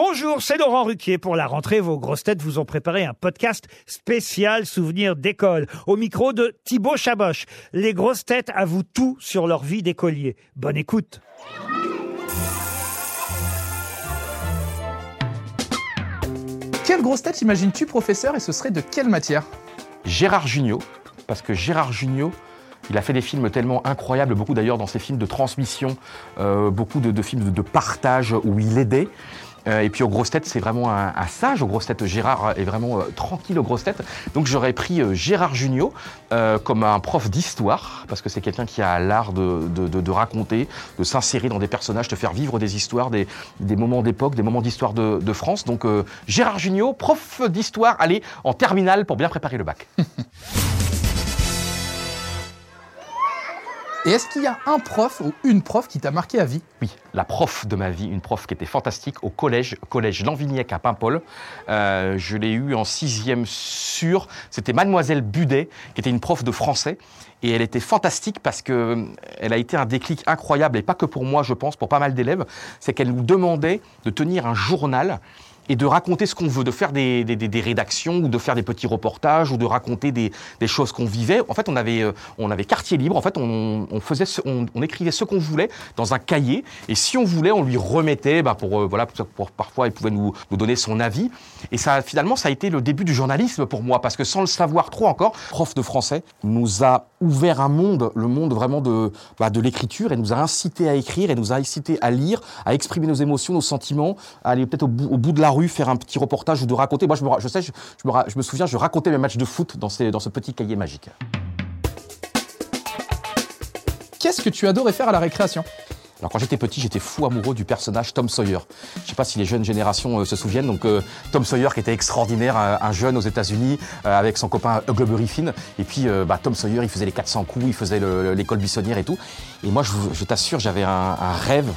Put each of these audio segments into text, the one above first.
Bonjour, c'est Laurent Ruquier. Pour la rentrée, vos grosses têtes vous ont préparé un podcast spécial souvenir d'école. Au micro de Thibaut Chaboch. Les grosses têtes avouent tout sur leur vie d'écolier. Bonne écoute. Quelle grosse tête imagines-tu professeur et ce serait de quelle matière? Gérard Jugnot, parce que Gérard Jugnot, il a fait des films tellement incroyables, beaucoup d'ailleurs dans ses films de transmission, euh, beaucoup de, de films de, de partage où il aidait. Euh, et puis aux grosses têtes, c'est vraiment un, sage. Aux grosses têtes, Gérard est vraiment euh, tranquille aux grosses têtes. Donc j'aurais pris euh, Gérard euh, comme un prof d'histoire, parce que c'est quelqu'un qui a l'art de, raconter, de s'insérer dans des personnages, de faire vivre des histoires, des, moments d'époque, des moments d'histoire de, France. Donc Gérard Jugnot, prof d'histoire, allez, en terminale pour bien préparer le bac. Et est-ce qu'il y a un prof ou une prof qui t'a marqué à vie? Oui, la prof de ma vie, une prof qui était fantastique au collège, collège Lanvignac à Paimpol. Euh, je l'ai eu en sixième sur. C'était Mademoiselle Budet, qui était une prof de français. Et elle était fantastique parce que euh, elle a été un déclic incroyable, et pas que pour moi, je pense, pour pas mal d'élèves. C'est qu'elle nous demandait de tenir un journal et de raconter ce qu'on veut, de faire des, des- rédactions ou de faire des petits reportages ou de raconter des, des choses qu'on vivait. En fait, on avait, euh, on avait quartier libre. En fait, on, on faisait, on, on écrivait ce qu'on voulait dans un cahier. Et si on voulait, on lui remettait, bah, pour, euh, voilà, pour, parfois, il pouvait nous, nous donner son avis. Et ça, finalement, ça a été le début du journalisme pour moi, parce que sans le savoir trop encore, prof de français nous a ouvert un monde, le monde vraiment de, bah, de l'écriture, et nous a incité à écrire, et nous a incité à lire, à exprimer nos émotions, nos sentiments, à aller peut-être au au bout de la rue faire un petit reportage ou de raconter. Moi, je me, je sais, je, je me, ra- je me souviens, je racontais mes matchs de foot dans, ces, dans ce petit cahier magique. Qu'est-ce que tu adorais faire à la récréation? Alors quand j'étais petit, j'étais fou amoureux du personnage Tom Sawyer. Je sais pas si les jeunes générations euh, se souviennent. Donc euh, Tom Sawyer qui était extraordinaire, un, un jeune aux États-Unis euh, avec son copain Huckleberry Finn. Et puis bah, Tom Sawyer, il faisait les 400 coups, il faisait le- le- l'école buissonnière et tout. Et moi, je, t'assure, j'avais un, un rêve.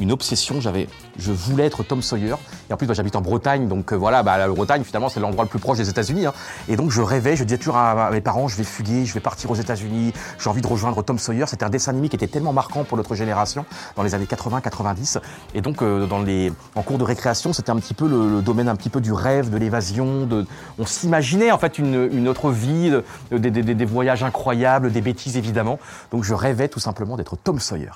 Une obsession, j'avais, je voulais être Tom Sawyer. Et en plus, j'habite en Bretagne, donc euh, voilà, bah, la Bretagne finalement c'est l'endroit le plus proche des États-Unis. hein. Et donc je rêvais, je disais toujours à, mes parents, je vais fuguer, je vais partir aux États-Unis, j'ai envie de rejoindre Tom Sawyer. C'était un dessin animé qui était tellement marquant pour notre génération dans les années 80-90. Et donc euh, dans les, en cours de récréation, c'était un petit peu le, domaine un petit peu du rêve, de l'évasion. On s'imaginait en fait une, autre vie, de- des- des- des- des voyages incroyables, des bêtises évidemment. Donc je rêvais tout simplement d'être Tom Sawyer.